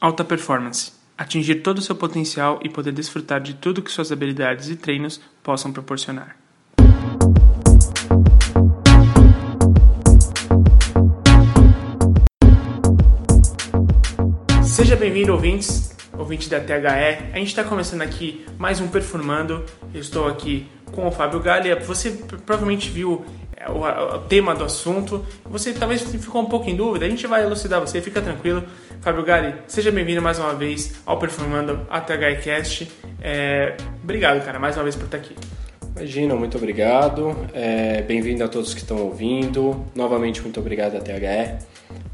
Alta performance. Atingir todo o seu potencial e poder desfrutar de tudo que suas habilidades e treinos possam proporcionar. Seja bem-vindo, ouvintes, ouvinte da THE. A gente está começando aqui mais um Perfumando. Eu estou aqui com o Fábio Galha. Você provavelmente viu é, o, tema do assunto. Você talvez ficou um pouco em dúvida. A gente vai elucidar você, fica tranquilo. Fábio Gali, seja bem-vindo mais uma vez ao Perfumando a THCast. É, obrigado, cara, mais uma vez por estar aqui. Imagina, muito obrigado. É, bem-vindo a todos que estão ouvindo. Novamente, muito obrigado a THE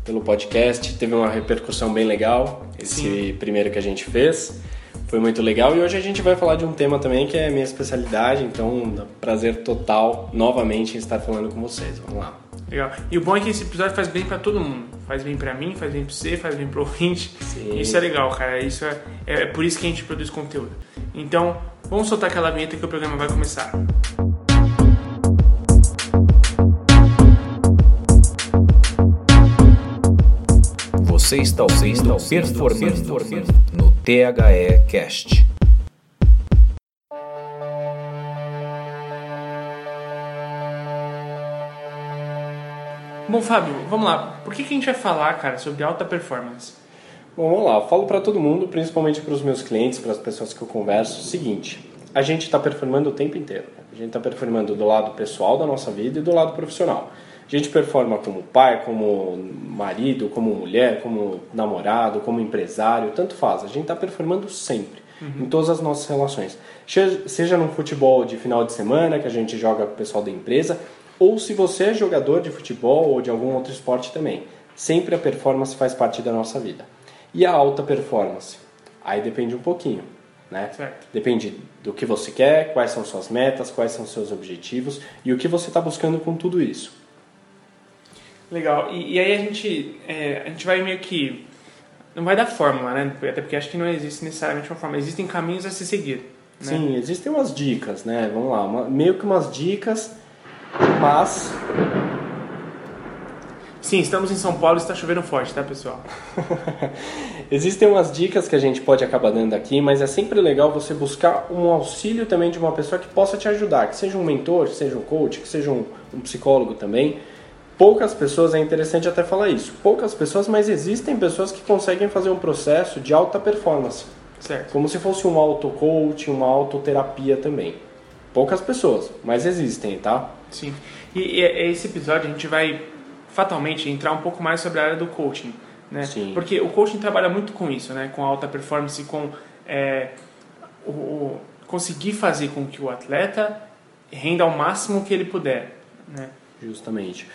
pelo podcast. Teve uma repercussão bem legal esse Sim. primeiro que a gente fez. Foi muito legal e hoje a gente vai falar de um tema também que é minha especialidade, então prazer total novamente em estar falando com vocês. Vamos lá. Legal. E o bom é que esse episódio faz bem para todo mundo. Faz bem para mim, faz bem para você, faz bem para o ouvinte. Sim. Isso é legal, cara. Isso é, é por isso que a gente produz conteúdo. Então, vamos soltar aquela vinheta que o programa vai começar. Você está ouvindo Performando no THE Cast. Bom, Fábio, vamos lá. Por que, que a gente vai falar, cara, sobre alta performance? Bom, vamos lá. Eu falo para todo mundo, principalmente para os meus clientes, para as pessoas que eu converso, o seguinte: a gente está performando o tempo inteiro. A gente está performando do lado pessoal da nossa vida e do lado profissional. A gente performa como pai, como marido, como mulher, como namorado, como empresário, tanto faz. A gente está performando sempre, uhum. em todas as nossas relações. Seja no futebol de final de semana, que a gente joga com o pessoal da empresa, ou se você é jogador de futebol ou de algum outro esporte também. Sempre a performance faz parte da nossa vida. E a alta performance? Aí depende um pouquinho. Né? Depende do que você quer, quais são suas metas, quais são seus objetivos e o que você está buscando com tudo isso. Legal. E, e aí a gente, é, a gente vai meio que. Não vai dar fórmula, né? Até porque acho que não existe necessariamente uma fórmula. Existem caminhos a se seguir. Né? Sim, existem umas dicas, né? Vamos lá. Uma, meio que umas dicas, mas. Sim, estamos em São Paulo e está chovendo forte, tá, pessoal? Existem umas dicas que a gente pode acabar dando aqui, mas é sempre legal você buscar um auxílio também de uma pessoa que possa te ajudar, que seja um mentor, que seja um coach, que seja um, um psicólogo também poucas pessoas, é interessante até falar isso, poucas pessoas, mas existem pessoas que conseguem fazer um processo de alta performance. Certo. Como se fosse um auto-coaching, uma autoterapia também. Poucas pessoas, mas existem, tá? Sim. E, e esse episódio a gente vai fatalmente entrar um pouco mais sobre a área do coaching, né? Sim. Porque o coaching trabalha muito com isso, né? Com alta performance, com é, o, o, conseguir fazer com que o atleta renda ao máximo que ele puder, né? Justamente.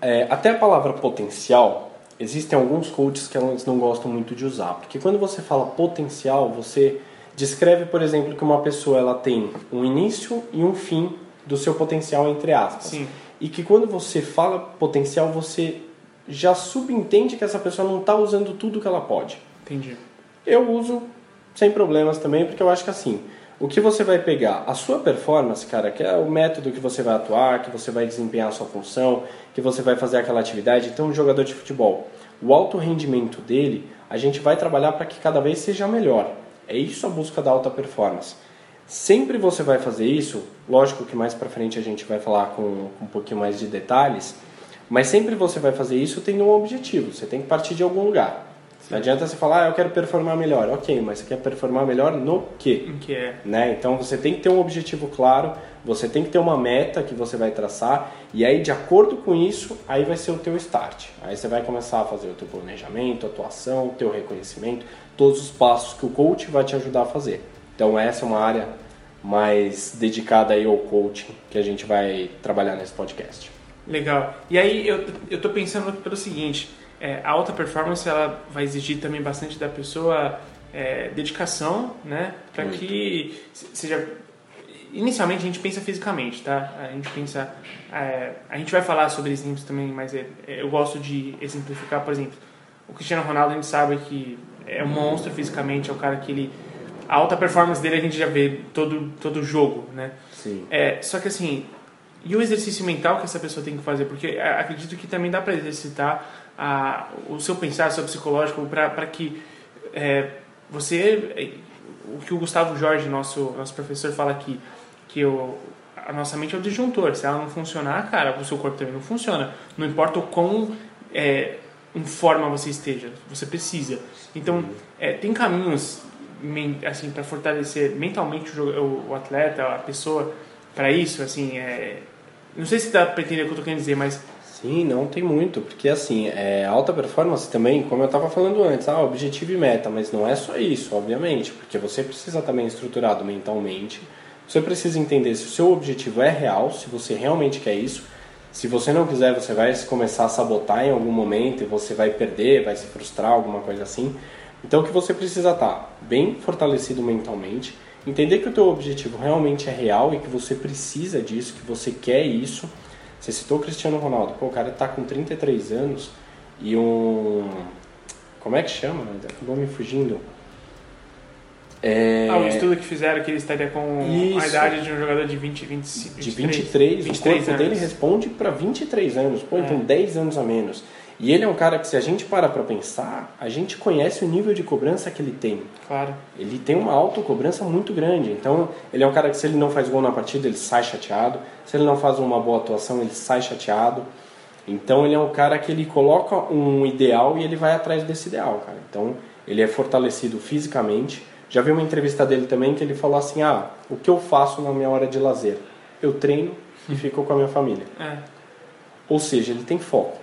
É, até a palavra potencial, existem alguns coaches que eles não gostam muito de usar, porque quando você fala potencial, você descreve, por exemplo, que uma pessoa ela tem um início e um fim do seu potencial entre aspas. Sim. E que quando você fala potencial, você já subentende que essa pessoa não está usando tudo que ela pode. Entendi. Eu uso sem problemas também, porque eu acho que assim, o que você vai pegar? A sua performance, cara, que é o método que você vai atuar, que você vai desempenhar a sua função, que você vai fazer aquela atividade. Então, um jogador de futebol, o alto rendimento dele, a gente vai trabalhar para que cada vez seja melhor. É isso a busca da alta performance. Sempre você vai fazer isso, lógico que mais para frente a gente vai falar com, com um pouquinho mais de detalhes, mas sempre você vai fazer isso tendo um objetivo. Você tem que partir de algum lugar. Não adianta você falar, ah, eu quero performar melhor. Ok, mas você quer performar melhor no quê? Em que é? Né? Então você tem que ter um objetivo claro, você tem que ter uma meta que você vai traçar e aí de acordo com isso, aí vai ser o teu start. Aí você vai começar a fazer o teu planejamento, atuação, o teu reconhecimento, todos os passos que o coach vai te ajudar a fazer. Então essa é uma área mais dedicada aí ao coaching que a gente vai trabalhar nesse podcast. Legal. E aí eu, eu tô pensando pelo seguinte, é, a alta performance ela vai exigir também bastante da pessoa é, dedicação, né? Para que seja inicialmente a gente pensa fisicamente, tá? A gente pensa, é, a gente vai falar sobre exemplos também, mas é, é, eu gosto de exemplificar, por exemplo, o Cristiano Ronaldo a gente sabe que é um monstro fisicamente, é o cara que ele a alta performance dele a gente já vê todo todo jogo, né? Sim. É, só que assim, e o exercício mental que essa pessoa tem que fazer, porque é, acredito que também dá para exercitar a, o seu pensar, o seu psicológico, para que é, você, o que o Gustavo Jorge, nosso, nosso professor, fala aqui, que o, a nossa mente é o disjuntor. Se ela não funcionar, cara, o seu corpo também não funciona. Não importa o quão é, em forma você esteja, você precisa. Então, é, tem caminhos assim para fortalecer mentalmente o, o, atleta, a pessoa para isso, assim, é, não sei se dá para entender o que eu tô querendo dizer, mas Sim, não tem muito, porque assim, é, alta performance também, como eu estava falando antes, ah, objetivo e meta, mas não é só isso, obviamente, porque você precisa estar bem estruturado mentalmente, você precisa entender se o seu objetivo é real, se você realmente quer isso, se você não quiser, você vai começar a sabotar em algum momento e você vai perder, vai se frustrar, alguma coisa assim. Então, o que você precisa estar tá bem fortalecido mentalmente, entender que o teu objetivo realmente é real e que você precisa disso, que você quer isso. Você citou o Cristiano Ronaldo, pô, o cara está com 33 anos e um como é que chama? Acabou me fugindo. É... Ah, o estudo que fizeram que ele estaria com Isso. a idade de um jogador de 20, 25, de 23, 23 o corpo anos. dele responde para 23 anos, pô, então é. então 10 anos a menos. E ele é um cara que se a gente para para pensar, a gente conhece o nível de cobrança que ele tem. Claro. Ele tem uma autocobrança muito grande. Então, ele é um cara que se ele não faz gol na partida, ele sai chateado. Se ele não faz uma boa atuação, ele sai chateado. Então, ele é um cara que ele coloca um ideal e ele vai atrás desse ideal, cara. Então, ele é fortalecido fisicamente já vi uma entrevista dele também que ele falou assim: ah, o que eu faço na minha hora de lazer? Eu treino e fico com a minha família. É. Ou seja, ele tem foco.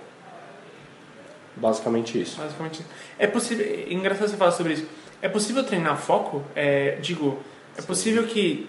Basicamente isso. Basicamente É possível. É engraçado você falar sobre isso. É possível treinar foco? É, digo, é Sim. possível que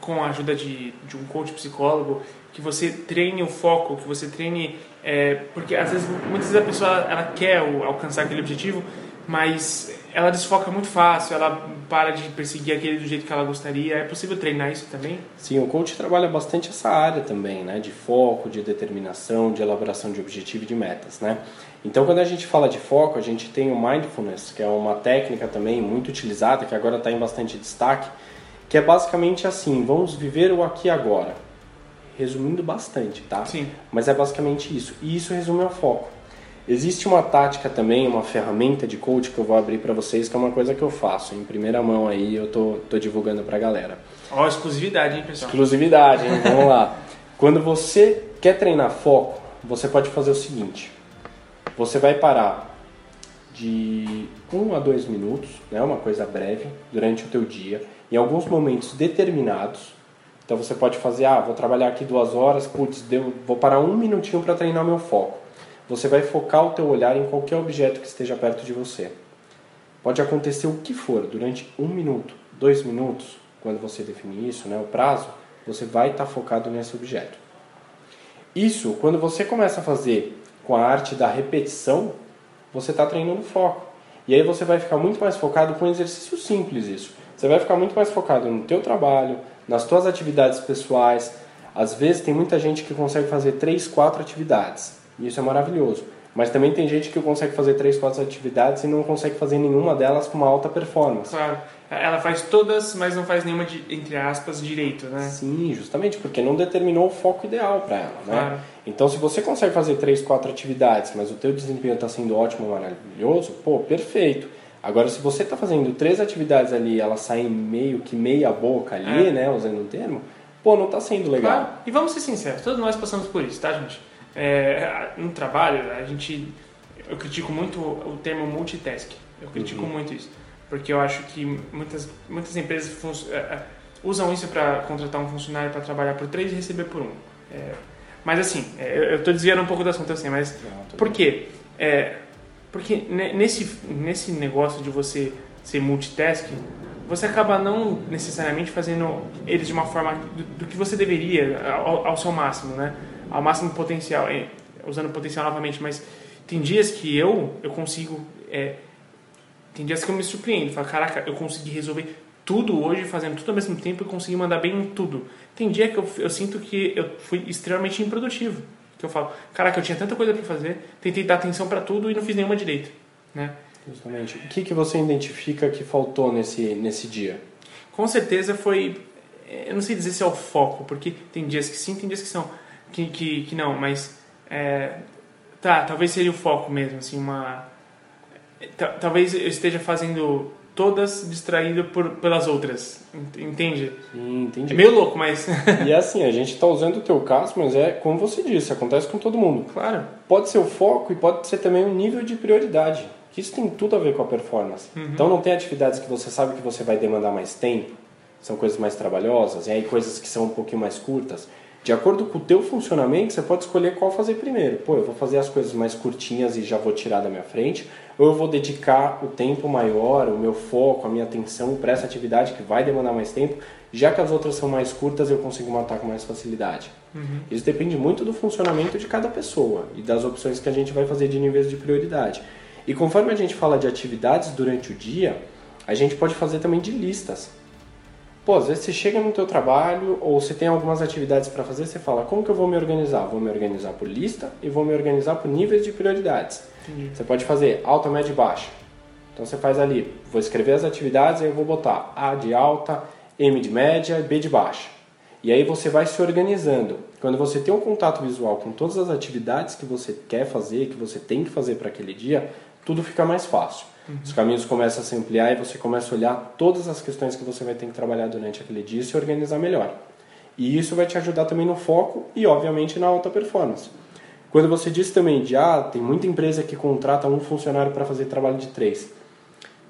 com a ajuda de, de um coach psicólogo que você treine o foco, que você treine é, porque às vezes muitas vezes a pessoa ela quer alcançar aquele objetivo, mas ela desfoca muito fácil, ela para de perseguir aquele do jeito que ela gostaria. É possível treinar isso também? Sim, o coach trabalha bastante essa área também, né? De foco, de determinação, de elaboração de objetivo e de metas, né? Então, quando a gente fala de foco, a gente tem o mindfulness, que é uma técnica também muito utilizada, que agora está em bastante destaque, que é basicamente assim: vamos viver o aqui e agora. Resumindo bastante, tá? Sim. Mas é basicamente isso. E isso resume o foco. Existe uma tática também, uma ferramenta de coach que eu vou abrir para vocês, que é uma coisa que eu faço em primeira mão aí, eu tô, tô divulgando pra galera. Ó, oh, exclusividade, hein, pessoal? Exclusividade, hein? Vamos lá. Quando você quer treinar foco, você pode fazer o seguinte: você vai parar de 1 um a 2 minutos, né, uma coisa breve, durante o teu dia, em alguns momentos determinados. Então você pode fazer, ah, vou trabalhar aqui duas horas, putz, deu, vou parar um minutinho para treinar meu foco você vai focar o teu olhar em qualquer objeto que esteja perto de você. Pode acontecer o que for, durante um minuto, dois minutos, quando você definir isso, né, o prazo, você vai estar tá focado nesse objeto. Isso, quando você começa a fazer com a arte da repetição, você está treinando foco. E aí você vai ficar muito mais focado com um exercício simples isso. Você vai ficar muito mais focado no teu trabalho, nas tuas atividades pessoais. Às vezes tem muita gente que consegue fazer três, quatro atividades. E isso é maravilhoso. Mas também tem gente que consegue fazer três, quatro atividades e não consegue fazer nenhuma delas com uma alta performance. Claro. Ela faz todas, mas não faz nenhuma, de, entre aspas, direito, né? Sim, justamente, porque não determinou o foco ideal para ela, né? Claro. Então, se você consegue fazer três, quatro atividades, mas o teu desempenho está sendo ótimo, maravilhoso, pô, perfeito. Agora, se você está fazendo três atividades ali, elas saem meio que meia boca ali, é. né, usando um termo, pô, não está sendo legal. Claro. E vamos ser sinceros, todos nós passamos por isso, tá, gente? É, no trabalho, a gente, eu critico muito o termo multitask. Eu critico uhum. muito isso. Porque eu acho que muitas, muitas empresas é, é, usam isso para contratar um funcionário para trabalhar por três e receber por um. É, mas assim, é, eu estou desviando um pouco do assunto assim, mas Não, por quê? É, porque nesse, nesse negócio de você ser multitask, você acaba não necessariamente fazendo eles de uma forma do, do que você deveria, ao, ao seu máximo, né? ao máximo potencial, é, usando potencial novamente, mas tem dias que eu eu consigo, é, tem dias que eu me surpreendo, falo, caraca, eu consegui resolver tudo hoje, fazendo tudo ao mesmo tempo e consegui mandar bem em tudo. Tem dia que eu, eu sinto que eu fui extremamente improdutivo, que eu falo, caraca, eu tinha tanta coisa para fazer, tentei dar atenção para tudo e não fiz nenhuma direito, né? Justamente. O que, que você identifica que faltou nesse, nesse dia? Com certeza foi. Eu não sei dizer se é o foco, porque tem dias que sim, tem dias que são que, que, que não, mas é, tá, talvez seria o foco mesmo, assim, uma talvez eu esteja fazendo todas distraído por, pelas outras, entende? Sim, entendi. É meio louco, mas... e é assim, a gente está usando o teu caso, mas é como você disse, acontece com todo mundo. Claro. Pode ser o foco e pode ser também um nível de prioridade, que isso tem tudo a ver com a performance. Uhum. Então não tem atividades que você sabe que você vai demandar mais tempo, são coisas mais trabalhosas, e aí coisas que são um pouquinho mais curtas. De acordo com o teu funcionamento, você pode escolher qual fazer primeiro. Pô, eu vou fazer as coisas mais curtinhas e já vou tirar da minha frente, ou eu vou dedicar o tempo maior, o meu foco, a minha atenção para essa atividade que vai demandar mais tempo, já que as outras são mais curtas, eu consigo matar com mais facilidade. Uhum. Isso depende muito do funcionamento de cada pessoa e das opções que a gente vai fazer de níveis de prioridade. E conforme a gente fala de atividades durante o dia, a gente pode fazer também de listas. Pô, às vezes você chega no teu trabalho ou você tem algumas atividades para fazer, você fala, como que eu vou me organizar? Vou me organizar por lista e vou me organizar por níveis de prioridades. Entendi. Você pode fazer alta, média e baixa. Então você faz ali, vou escrever as atividades e eu vou botar A de alta, M de média e B de baixa. E aí você vai se organizando. Quando você tem um contato visual com todas as atividades que você quer fazer, que você tem que fazer para aquele dia, tudo fica mais fácil. Uhum. Os caminhos começam a se ampliar e você começa a olhar todas as questões que você vai ter que trabalhar durante aquele dia e se organizar melhor. E isso vai te ajudar também no foco e, obviamente, na alta performance. Quando você disse também de, ah, tem muita empresa que contrata um funcionário para fazer trabalho de três.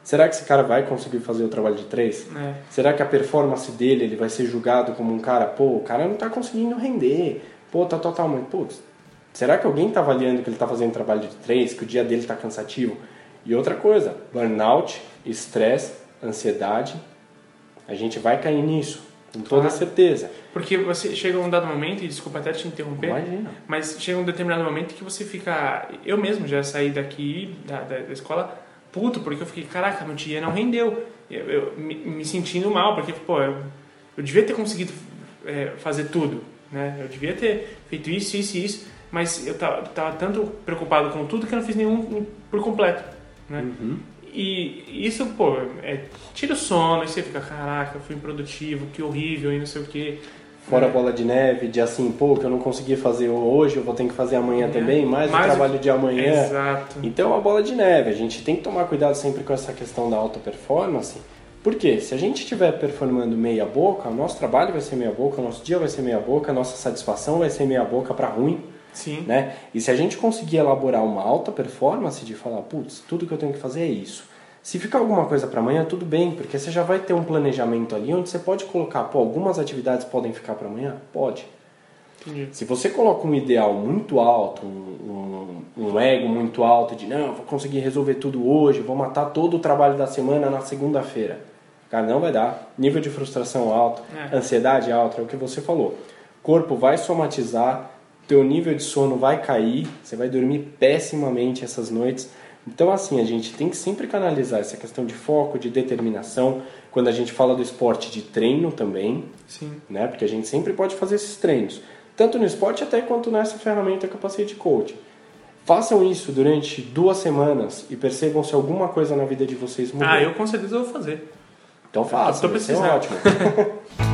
Será que esse cara vai conseguir fazer o trabalho de três? É. Será que a performance dele ele vai ser julgado como um cara, pô, o cara não está conseguindo render, pô, tá total, mas, putz, será que alguém está avaliando que ele está fazendo trabalho de três, que o dia dele está cansativo? E outra coisa, burnout, estresse, ansiedade, a gente vai cair nisso, com toda certeza. Porque você chega um dado momento, e desculpa até te interromper, Imagina. mas chega um determinado momento que você fica. Eu mesmo já saí daqui da, da, da escola puto, porque eu fiquei, caraca, meu dia não rendeu. Eu, eu me, me, sentindo mal, porque, pô, eu, eu devia ter conseguido é, fazer tudo, né? Eu devia ter feito isso, isso e isso, mas eu tava, tava tanto preocupado com tudo que eu não fiz nenhum por completo né? Uhum. E isso, pô, é, tira o sono, e você fica, caraca, fui improdutivo, que horrível, e não sei o que. Fora a bola de neve, de assim, pô, que eu não consegui fazer hoje, eu vou ter que fazer amanhã é. também, mais, mais o trabalho de amanhã. Exato. Então, a bola de neve, a gente tem que tomar cuidado sempre com essa questão da alta performance, porque se a gente estiver performando meia boca, o nosso trabalho vai ser meia boca, o nosso dia vai ser meia boca, a nossa satisfação vai ser meia boca para ruim. Sim. Né? E se a gente conseguir elaborar uma alta performance de falar, putz, tudo que eu tenho que fazer é isso. Se ficar alguma coisa para amanhã, tudo bem, porque você já vai ter um planejamento ali onde você pode colocar, pô, algumas atividades podem ficar para amanhã? Pode. Entendi. Se você coloca um ideal muito alto, um, um, um, ego muito alto de não, vou conseguir resolver tudo hoje, vou matar todo o trabalho da semana na segunda-feira. Cara, não vai dar. Nível de frustração alto, é. ansiedade alta, é o que você falou. Corpo vai somatizar, teu nível de sono vai cair, você vai dormir pessimamente essas noites. Então, assim, a gente tem que sempre canalizar essa questão de foco, de determinação. Quando a gente fala do esporte de treino também, Sim. né? Porque a gente sempre pode fazer esses treinos, tanto no esporte até quanto nessa ferramenta de coaching. Façam isso durante duas semanas e percebam se alguma coisa na vida de vocês mudou. Ah, eu com certeza vou fazer. Então faça, vai ser ótimo.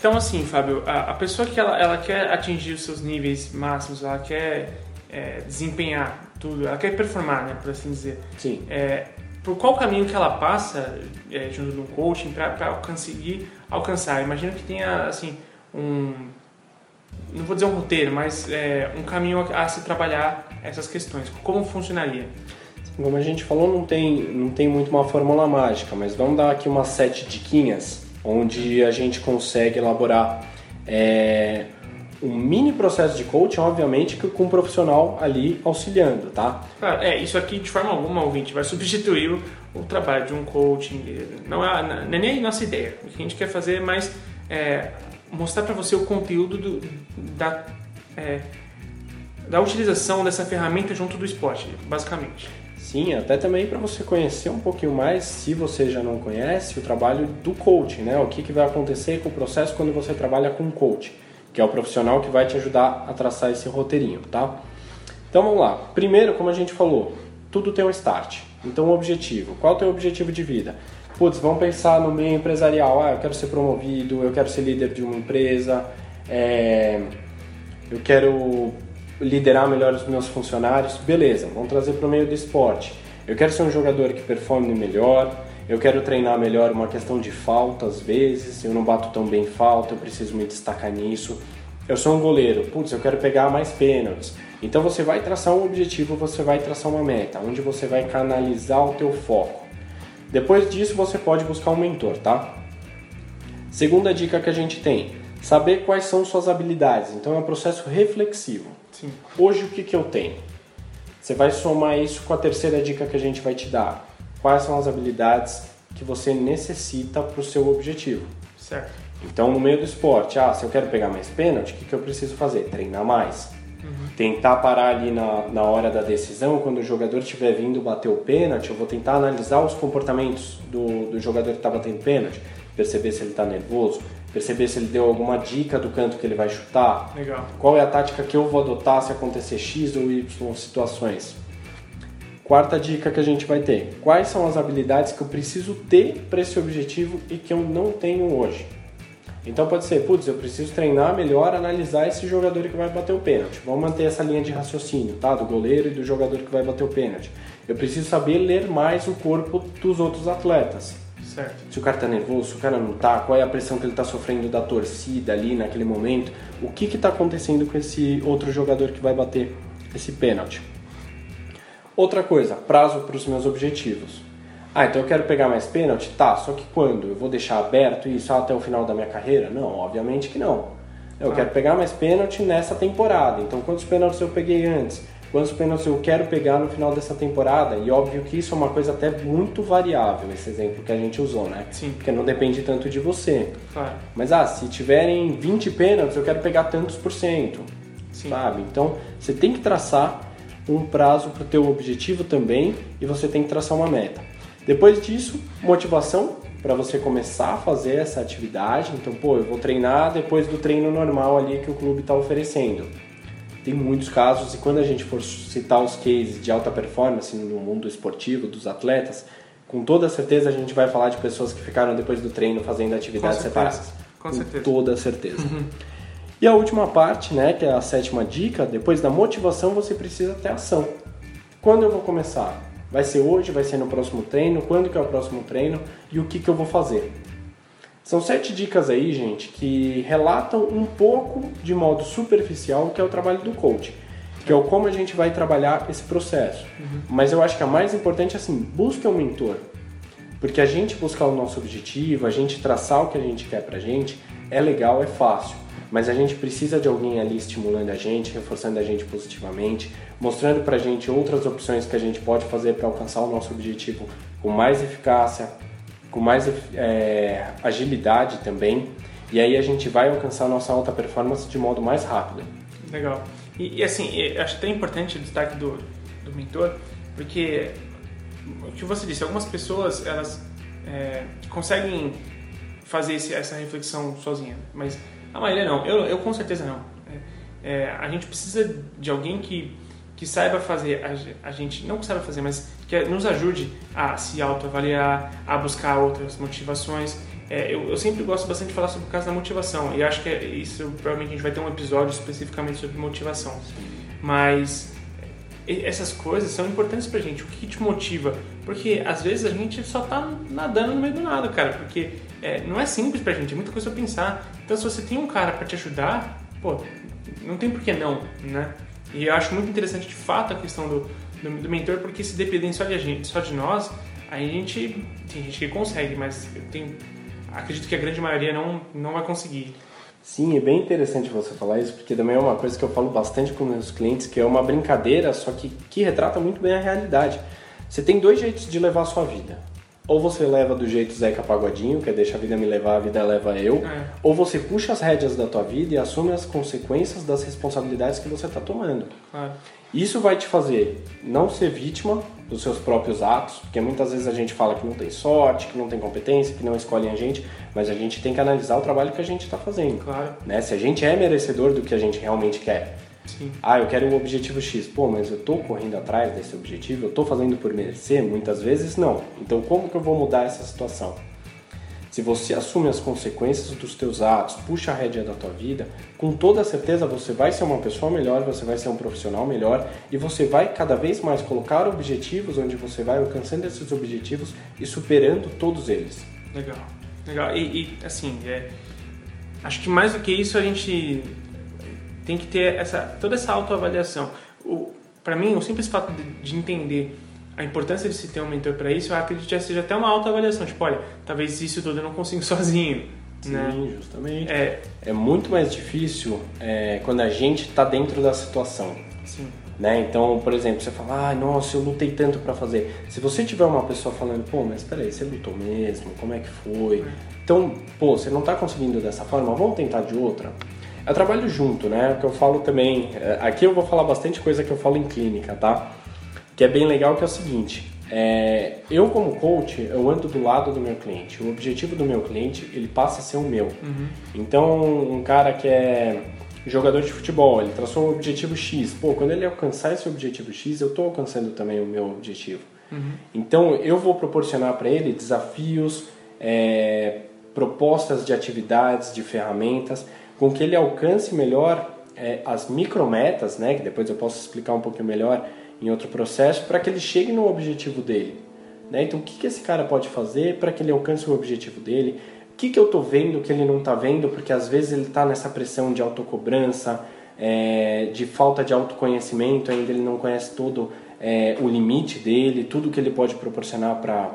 Então, assim, Fábio, a, a pessoa que ela, ela quer atingir os seus níveis máximos, ela quer é, desempenhar tudo, ela quer performar, né, por assim dizer. Sim. É, por qual caminho que ela passa é, junto de um coaching para conseguir alcançar? Imagino que tenha, assim, um... Não vou dizer um roteiro, mas é, um caminho a, a se trabalhar essas questões. Como funcionaria? Como a gente falou, não tem, não tem muito uma fórmula mágica, mas vamos dar aqui umas sete diquinhas onde a gente consegue elaborar é, um mini processo de coaching, obviamente, com um profissional ali auxiliando, tá? Claro, é, isso aqui de forma alguma, ouvinte, vai substituir o, o trabalho de um coaching. Não é, não é nem a nossa ideia. O que a gente quer fazer é mais é, mostrar para você o conteúdo do, da, é, da utilização dessa ferramenta junto do esporte, basicamente. Sim, até também para você conhecer um pouquinho mais, se você já não conhece, o trabalho do coach, né? O que, que vai acontecer com o processo quando você trabalha com coach, que é o profissional que vai te ajudar a traçar esse roteirinho, tá? Então vamos lá. Primeiro, como a gente falou, tudo tem um start. Então o objetivo. Qual é o teu objetivo de vida? putz, vamos pensar no meio empresarial. Ah, eu quero ser promovido, eu quero ser líder de uma empresa, é, eu quero liderar melhor os meus funcionários. Beleza, vamos trazer para o meio do esporte. Eu quero ser um jogador que performe melhor, eu quero treinar melhor uma questão de falta às vezes, eu não bato tão bem falta, eu preciso me destacar nisso. Eu sou um goleiro, putz, eu quero pegar mais pênaltis. Então você vai traçar um objetivo, você vai traçar uma meta, onde você vai canalizar o teu foco. Depois disso você pode buscar um mentor, tá? Segunda dica que a gente tem, saber quais são suas habilidades. Então é um processo reflexivo. Sim. Hoje o que, que eu tenho? Você vai somar isso com a terceira dica que a gente vai te dar. Quais são as habilidades que você necessita para o seu objetivo? Certo. Então, no meio do esporte, ah, se eu quero pegar mais pênalti, o que, que eu preciso fazer? Treinar mais. Uhum. Tentar parar ali na, na hora da decisão, quando o jogador estiver vindo bater o pênalti, eu vou tentar analisar os comportamentos do, do jogador que está batendo pênalti, perceber se ele está nervoso, perceber se ele deu alguma dica do canto que ele vai chutar. Legal. Qual é a tática que eu vou adotar se acontecer X ou Y situações. Quarta dica que a gente vai ter: quais são as habilidades que eu preciso ter para esse objetivo e que eu não tenho hoje? Então pode ser, putz, eu preciso treinar melhor, analisar esse jogador que vai bater o pênalti. Vamos manter essa linha de raciocínio, tá? Do goleiro e do jogador que vai bater o pênalti. Eu preciso saber ler mais o corpo dos outros atletas. Certo. Se o cara tá nervoso, se o cara não tá, qual é a pressão que ele tá sofrendo da torcida ali naquele momento, o que que tá acontecendo com esse outro jogador que vai bater esse pênalti. Outra coisa, prazo para os meus objetivos. Ah, então eu quero pegar mais pênalti? Tá, só que quando? Eu vou deixar aberto isso até o final da minha carreira? Não, obviamente que não. Eu ah. quero pegar mais pênalti nessa temporada. Então quantos pênaltis eu peguei antes? Quantos pênaltis eu quero pegar no final dessa temporada? E óbvio que isso é uma coisa até muito variável, esse exemplo que a gente usou, né? Sim. Porque não depende tanto de você. Claro. Mas ah, se tiverem 20 pênaltis, eu quero pegar tantos por cento. Sim. Sabe? Então você tem que traçar um prazo para o teu objetivo também e você tem que traçar uma meta. Depois disso, motivação para você começar a fazer essa atividade. Então, pô, eu vou treinar depois do treino normal ali que o clube está oferecendo. Tem muitos casos e quando a gente for citar os cases de alta performance no mundo esportivo dos atletas, com toda certeza a gente vai falar de pessoas que ficaram depois do treino fazendo atividades separadas. Com, certeza. Com toda certeza. Uhum. E a última parte, né, que é a sétima dica, depois da motivação você precisa ter ação. Quando eu vou começar? Vai ser hoje, vai ser no próximo treino, quando que é o próximo treino e o que, que eu vou fazer. São sete dicas aí, gente, que relatam um pouco de modo superficial o que é o trabalho do coach, que é o como a gente vai trabalhar esse processo. Uhum. Mas eu acho que a mais importante é assim, busque um mentor. Porque a gente buscar o nosso objetivo, a gente traçar o que a gente quer pra gente, é legal, é fácil mas a gente precisa de alguém ali estimulando a gente, reforçando a gente positivamente, mostrando para a gente outras opções que a gente pode fazer para alcançar o nosso objetivo com mais eficácia, com mais é, agilidade também, e aí a gente vai alcançar nossa alta performance de modo mais rápido. Legal. E, e assim, acho até importante o destaque do, do mentor, porque o que você disse, algumas pessoas elas é, conseguem fazer esse, essa reflexão sozinha, mas a maioria não. Eu, eu com certeza não. É, é, a gente precisa de alguém que, que saiba fazer, a, gente, não que saiba fazer, mas que nos ajude a se autoavaliar, a buscar outras motivações. É, eu, eu, sempre gosto bastante de falar sobre o caso da motivação, e acho que é, isso provavelmente a gente vai ter um episódio especificamente sobre motivação. Mas essas coisas são importantes pra gente. O que te motiva? Porque às vezes a gente só tá nadando no meio do nada, cara. Porque é, não é simples pra gente, é muita coisa pra pensar. Então se você tem um cara para te ajudar, pô, não tem por que não, né? E eu acho muito interessante de fato a questão do, do, do mentor, porque se depender só de, gente, só de nós, aí a gente. Tem gente que consegue, mas eu tenho, acredito que a grande maioria não, não vai conseguir. Sim, é bem interessante você falar isso, porque também é uma coisa que eu falo bastante com meus clientes, que é uma brincadeira, só que que retrata muito bem a realidade. Você tem dois jeitos de levar a sua vida. Ou você leva do jeito Zeca Pagodinho, que é deixa a vida me levar, a vida leva eu. É. Ou você puxa as rédeas da tua vida e assume as consequências das responsabilidades que você está tomando. Claro. Isso vai te fazer não ser vítima dos seus próprios atos, porque muitas vezes a gente fala que não tem sorte, que não tem competência, que não escolhem a gente, mas a gente tem que analisar o trabalho que a gente está fazendo. Claro. Né? Se a gente é merecedor do que a gente realmente quer. Sim. Ah, eu quero um objetivo X. Pô, mas eu estou correndo atrás desse objetivo? Eu estou fazendo por merecer? Muitas vezes não. Então como que eu vou mudar essa situação? Se você assume as consequências dos teus atos, puxa a rédea da tua vida, com toda certeza você vai ser uma pessoa melhor, você vai ser um profissional melhor e você vai cada vez mais colocar objetivos onde você vai alcançando esses objetivos e superando todos eles. Legal, legal. E, e assim, é, acho que mais do que isso a gente tem que ter essa, toda essa autoavaliação. Para mim, o simples fato de, de entender a importância de se ter um mentor para isso, eu acredito que já seja até uma autoavaliação. Tipo, olha, talvez isso tudo eu não consigo sozinho. Sim, né? justamente. É, é muito mais difícil é, quando a gente está dentro da situação. Sim. Né? Então, por exemplo, você fala, ah, nossa, eu lutei tanto para fazer. Se você tiver uma pessoa falando, pô, mas peraí, você lutou mesmo? Como é que foi? É. Então, pô, você não está conseguindo dessa forma, vamos tentar de outra. Eu trabalho junto, né? O que eu falo também. É, aqui eu vou falar bastante coisa que eu falo em clínica, tá? que é bem legal, que é o seguinte, é, eu como coach, eu ando do lado do meu cliente. O objetivo do meu cliente, ele passa a ser o meu. Uhum. Então, um cara que é jogador de futebol, ele traçou um objetivo X. Pô, quando ele alcançar esse objetivo X, eu estou alcançando também o meu objetivo. Uhum. Então, eu vou proporcionar para ele desafios, é, propostas de atividades, de ferramentas, com que ele alcance melhor é, as micrometas, né, que depois eu posso explicar um pouquinho melhor, em outro processo para que ele chegue no objetivo dele. Né? Então, o que, que esse cara pode fazer para que ele alcance o objetivo dele? O que, que eu estou vendo que ele não está vendo? Porque às vezes ele está nessa pressão de autocobrança, é, de falta de autoconhecimento, ainda ele não conhece todo é, o limite dele, tudo que ele pode proporcionar para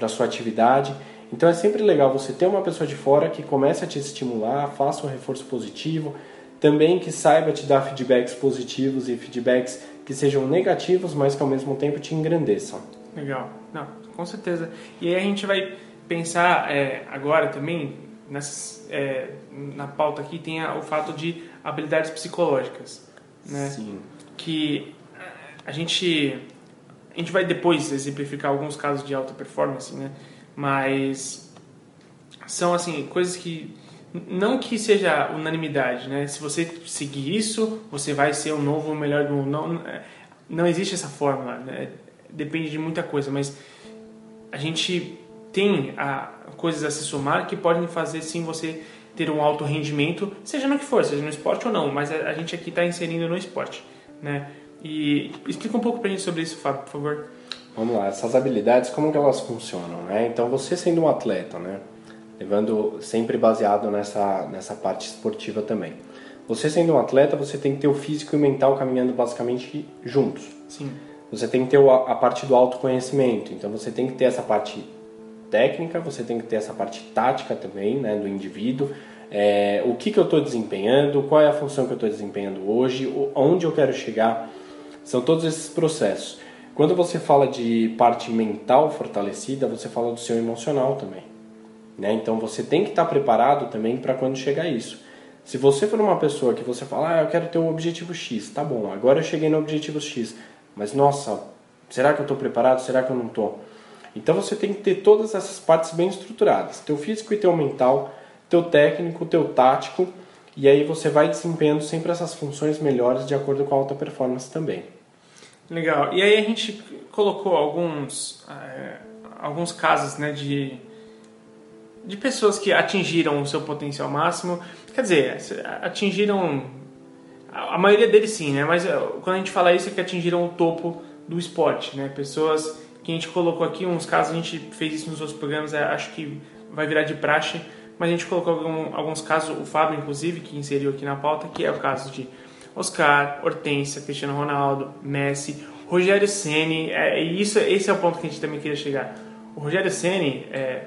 a sua atividade. Então é sempre legal você ter uma pessoa de fora que comece a te estimular, faça um reforço positivo, também que saiba te dar feedbacks positivos e feedbacks que sejam negativos, mas que ao mesmo tempo te engrandeçam. Legal, não, com certeza. E aí a gente vai pensar é, agora também nessas, é, na pauta aqui tem a, o fato de habilidades psicológicas, né? Sim. Que a gente a gente vai depois exemplificar alguns casos de alta performance, né? Mas são assim coisas que não que seja unanimidade, né? Se você seguir isso, você vai ser o novo melhor do mundo. Não, é, não existe essa fórmula, né? Depende de muita coisa, mas a gente tem a, coisas a se somar que podem fazer sim você ter um alto rendimento, seja no que for, seja no esporte ou não, mas a, a gente aqui está inserindo no esporte, né? E explica um pouco pra gente sobre isso, Fábio, por favor. Vamos lá, essas habilidades, como que elas funcionam, né? Então, você sendo um atleta, né? levando sempre baseado nessa, nessa parte esportiva também. Você sendo um atleta, você tem que ter o físico e o mental caminhando basicamente juntos. Sim. Você tem que ter a parte do autoconhecimento, então você tem que ter essa parte técnica, você tem que ter essa parte tática também, né, do indivíduo. É, o que, que eu estou desempenhando, qual é a função que eu estou desempenhando hoje, onde eu quero chegar. São todos esses processos. Quando você fala de parte mental fortalecida, você fala do seu emocional também. Né? Então você tem que estar preparado também para quando chegar isso. Se você for uma pessoa que você fala, ah, eu quero ter um objetivo X, tá bom, agora eu cheguei no objetivo X, mas nossa, será que eu estou preparado? Será que eu não estou? Então você tem que ter todas essas partes bem estruturadas, teu físico e teu mental, teu técnico, teu tático, e aí você vai desempenhando sempre essas funções melhores de acordo com a alta performance também. Legal. E aí a gente colocou alguns, é, alguns casos né, de de pessoas que atingiram o seu potencial máximo. Quer dizer, atingiram. A maioria deles sim, né? Mas eh, quando a gente fala isso é que atingiram o topo do esporte, né? Pessoas que a gente colocou aqui, uns casos a gente fez isso nos outros programas, é, acho que vai virar de praxe, mas a gente colocou alguns casos, o Fábio inclusive, que inseriu aqui na pauta, que é o caso de Oscar, Hortência, Cristiano Ronaldo, Messi, Rogério Ceni, é, e isso, esse é o ponto que a gente também queria chegar. O Rogério Ceni, é,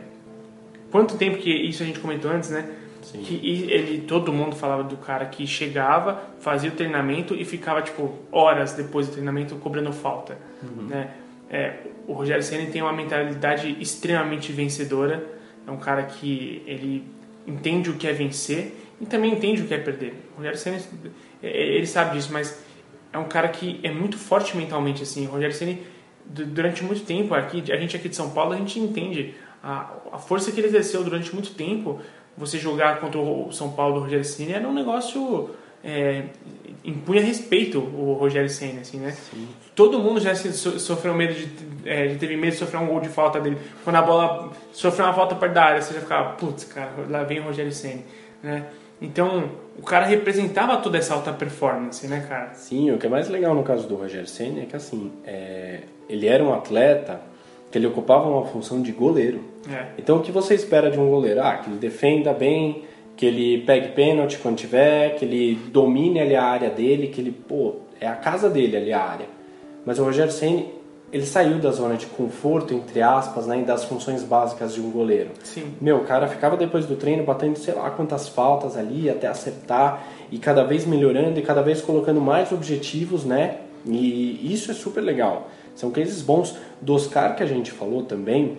quanto tempo que isso a gente comentou antes, né? Sim. Que ele, todo mundo falava do cara que chegava, fazia o treinamento e ficava tipo horas depois do treinamento cobrando falta, uhum. né? É, o Rogério Ceni tem uma mentalidade extremamente vencedora. É um cara que ele entende o que é vencer e também entende o que é perder. O Rogério Ceni é, é, ele sabe disso, mas é um cara que é muito forte mentalmente assim. O Rogério Ceni durante muito tempo aqui, a gente aqui de São Paulo, a gente entende a, a força que ele exerceu durante muito tempo, você jogar contra o São Paulo do Rogério Ceni era um negócio é, impunha respeito o Rogério Senna, assim, né? Sim. Todo mundo já sofreu medo de, é, teve medo de sofrer um gol de falta dele. Quando a bola sofreu uma falta perto da área, você já ficava, putz, cara, lá vem o Rogério Senna, né? Então, o cara representava toda essa alta performance, né, cara? Sim, o que é mais legal no caso do Rogério Senna é que, assim, é, ele era um atleta que ele ocupava uma função de goleiro. É. Então, o que você espera de um goleiro? Ah, que ele defenda bem, que ele pegue pênalti quando tiver, que ele domine ali a área dele, que ele, pô, é a casa dele ali a área. Mas o Rogério Senna, ele saiu da zona de conforto, entre aspas, né, das funções básicas de um goleiro. Sim. Meu, o cara ficava depois do treino batendo sei lá quantas faltas ali até acertar e cada vez melhorando e cada vez colocando mais objetivos, né? E isso é super legal. São cases bons. Do Oscar que a gente falou também,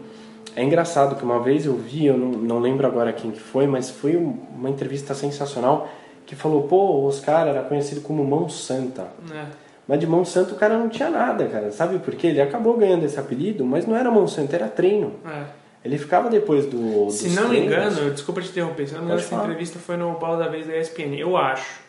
é engraçado que uma vez eu vi, eu não, não lembro agora quem que foi, mas foi uma entrevista sensacional que falou, pô, o Oscar era conhecido como Mão Santa. É. Mas de Mão Santa o cara não tinha nada, cara. Sabe por quê? Ele acabou ganhando esse apelido, mas não era Mão Santa, era treino. É. Ele ficava depois do. Se não me engano, desculpa te interromper, se não me engano, essa entrevista foi no Bola da Vez da ESPN, eu acho.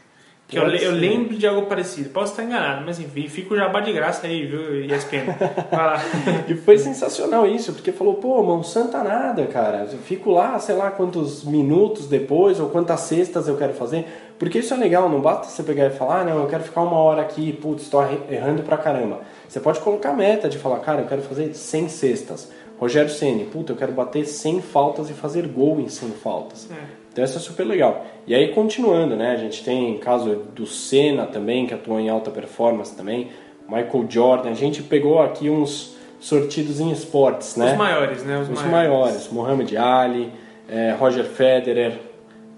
Que eu, eu, lembro de algo parecido. Posso estar enganado, mas enfim, fica o jabá de graça aí, viu, ESPN? Vai lá. e foi sensacional isso, porque falou, pô, mão santa nada, cara. Eu fico lá, sei lá quantos minutos depois, ou quantas cestas eu quero fazer. Porque isso é legal, não basta você pegar e falar, ah, não, eu quero ficar uma hora aqui, putz, estou errando pra caramba. Você pode colocar meta de falar, cara, eu quero fazer 100 cestas. Rogério Ceni, puta, eu quero bater 100 faltas e fazer gol em 100 faltas. É. Então isso é super legal. E aí continuando, né? A gente tem caso do Senna também, que atuou em alta performance também, Michael Jordan. A gente pegou aqui uns sortidos em esportes, né? Os maiores, né? Os, Os maiores. maiores. Muhammad Ali, é, Roger Federer,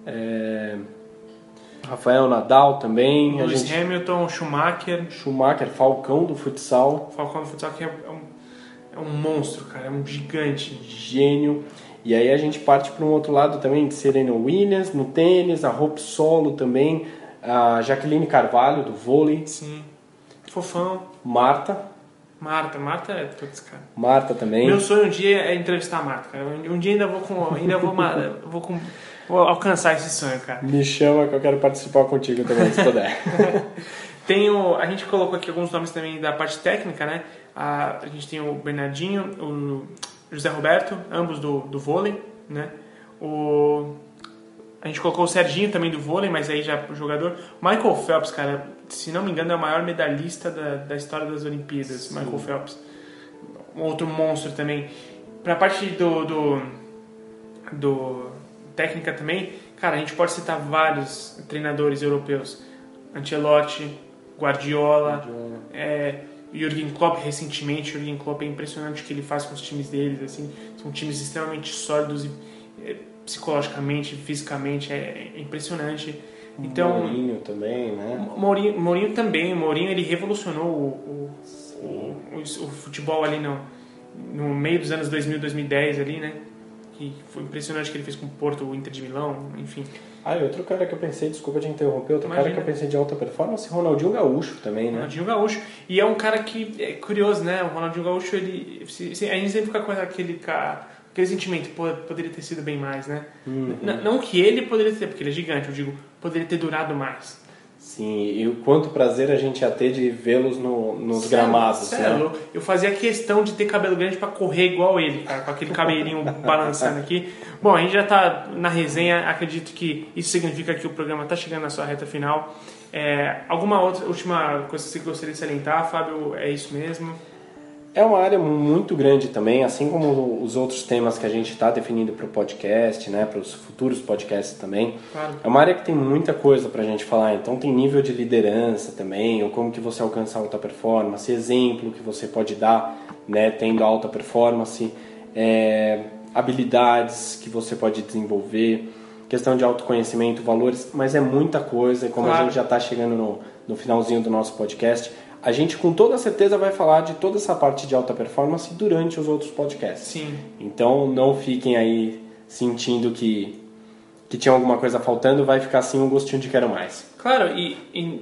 é, Rafael Nadal também. Lewis gente... Hamilton, Schumacher. Schumacher, Falcão do futsal. Falcão do futsal que é um, é um monstro, cara, é um gigante. Gênio. E aí a gente parte para um outro lado também de Serena Williams no tênis, a Hope Solo também, a Jaqueline Carvalho do vôlei. Sim. Fofão. Marta. Marta, Marta é putz, cara. Marta também. Meu sonho um dia é entrevistar a Marta, cara. Um dia ainda vou com ainda vou, vou com vou alcançar esse sonho, cara. Me chama que eu quero participar contigo também se puder. Tenho, a gente colocou aqui alguns nomes também da parte técnica, né? A, a gente tem o Bernardinho, o José Roberto, ambos do, do vôlei, né? O, a gente colocou o Serginho também do vôlei, mas aí já o jogador. Michael Phelps, cara, se não me engano, é o maior medalhista da, da história das Olimpíadas, Sim. Michael Phelps. Um outro monstro também. Pra parte do, do, do técnica também, cara, a gente pode citar vários treinadores europeus. Ancelotti, Guardiola, Guardiola. É, Jürgen Klopp recentemente, Jürgen Klopp é impressionante o que ele faz com os times deles, assim, são times extremamente sólidos e, é, psicologicamente, fisicamente, é, é, impressionante. Então, Mourinho também, né? Mourinho, Mourinho também, Mourinho ele revolucionou o, o, o, o, futebol ali no, no meio dos anos 2000, 2010 ali, né? Que foi impressionante o que ele fez com o Porto, o Inter de Milão, enfim. Ah, e outro cara que eu pensei, desculpa te interromper, outro Imagina. cara que eu pensei de alta performance, Ronaldinho Gaúcho também, né? Ronaldinho Gaúcho. E é um cara que é curioso, né? O Ronaldinho Gaúcho, ele. A gente sempre fica com aquele, aquele sentimento, poderia ter sido bem mais, né? Uhum. Não que ele poderia ter, porque ele é gigante, eu digo, poderia ter durado mais. Sim, e o quanto prazer a gente ia ter de vê-los no, nos sério, gramados, sério, né? Eu fazia questão de ter cabelo grande para correr igual ele, cara, com aquele cabelinho balançando aqui. Bom, a gente já tá na resenha, acredito que isso significa que o programa tá chegando na sua reta final. É, alguma outra última coisa que você gostaria de salientar, Fábio? É isso mesmo? É uma área muito grande também, assim como os outros temas que a gente está definindo para o podcast, né, para os futuros podcasts também. Claro. É uma área que tem muita coisa para a gente falar. Então tem nível de liderança também, ou como que você alcança alta performance, exemplo que você pode dar, né, tendo alta performance, é, habilidades que você pode desenvolver, questão de autoconhecimento, valores, mas é muita coisa. E como claro. a gente já está chegando no, no finalzinho do nosso podcast, a gente com toda certeza vai falar de toda essa parte de alta performance durante os outros podcasts. Sim. Então não fiquem aí sentindo que, que tinha alguma coisa faltando, vai ficar assim um gostinho de quero mais. Claro, e, e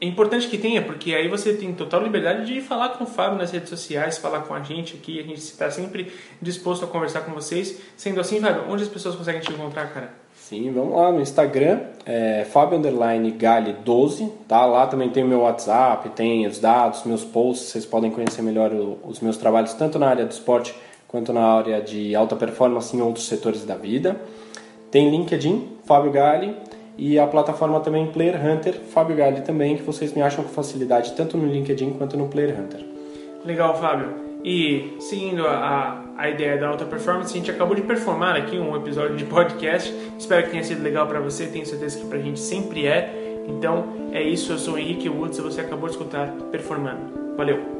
é importante que tenha, porque aí você tem total liberdade de falar com o Fábio nas redes sociais, falar com a gente aqui, a gente está sempre disposto a conversar com vocês. Sendo assim, Fábio, onde as pessoas conseguem te encontrar, cara? Sim, vamos lá no Instagram, é Fábio Underline Gali 12, tá? Lá também tem o meu WhatsApp, tem os dados, meus posts, vocês podem conhecer melhor o, os meus trabalhos tanto na área do esporte quanto na área de alta performance em outros setores da vida. Tem LinkedIn, Fábio Gali, e a plataforma também Player Hunter, Fábio Gali também, que vocês me acham com facilidade tanto no LinkedIn quanto no Player Hunter. Legal, Fábio. E seguindo a, a ideia da alta performance, a gente acabou de performar aqui um episódio de podcast. Espero que tenha sido legal para você, tenho certeza que para a gente sempre é. Então é isso, eu sou o Henrique Woods e você acabou de escutar Performando. Valeu!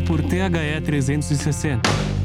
Por THE 360.